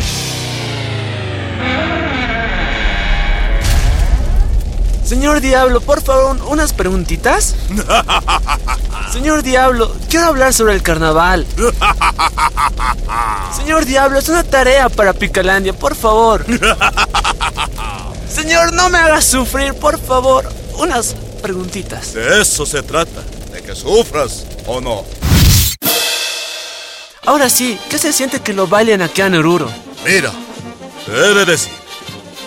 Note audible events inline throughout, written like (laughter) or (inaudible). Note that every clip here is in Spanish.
(laughs) Señor Diablo, por favor, unas preguntitas. (laughs) Señor Diablo, quiero hablar sobre el carnaval. (laughs) Señor Diablo, es una tarea para Picalandia, por favor. Señor, no me hagas sufrir, por favor. Unas preguntitas. De eso se trata, de que sufras o no. Ahora sí, ¿qué se siente que lo bailen aquí en Oruro? Mira, he de decir,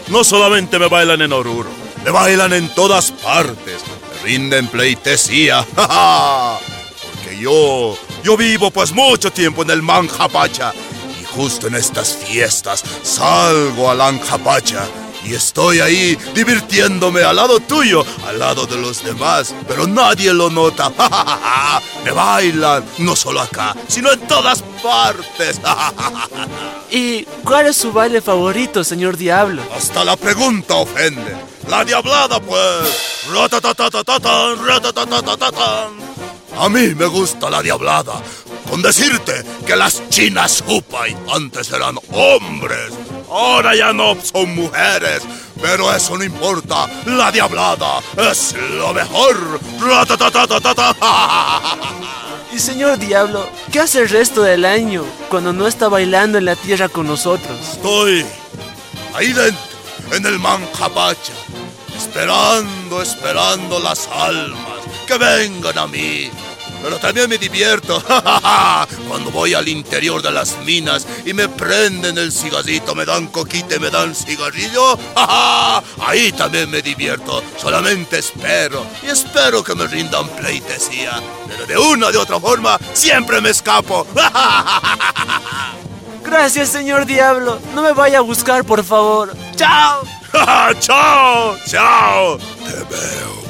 no solamente me bailan en Oruro, me bailan en todas partes, me rinden pleitesía, (laughs) porque yo, yo vivo pues mucho tiempo en el Manjapacha. Y justo en estas fiestas salgo al Anjapacha y estoy ahí divirtiéndome al lado tuyo, al lado de los demás, pero nadie lo nota. (laughs) Me bailan, no solo acá, sino en todas partes. (laughs) ¿Y cuál es su baile favorito, señor Diablo? Hasta la pregunta ofende. La diablada, pues. A mí me gusta la diablada. Con decirte que las chinas Hupai antes eran hombres Ahora ya no son mujeres, pero eso no importa. La diablada es lo mejor. Y señor Diablo, ¿qué hace el resto del año cuando no está bailando en la tierra con nosotros? Estoy ahí dentro, en el Manjapacha, esperando, esperando las almas que vengan a mí pero también me divierto. (laughs) Cuando voy al interior de las minas y me prenden el cigarrito, me dan coquite, me dan cigarrillo. Ahí también me divierto. Solamente espero y espero que me rindan pleitesía. Pero de una de otra forma siempre me escapo. (laughs) Gracias, señor Diablo. No me vaya a buscar, por favor. ¡Chao! (laughs) ¡Chao! ¡Chao! Te veo.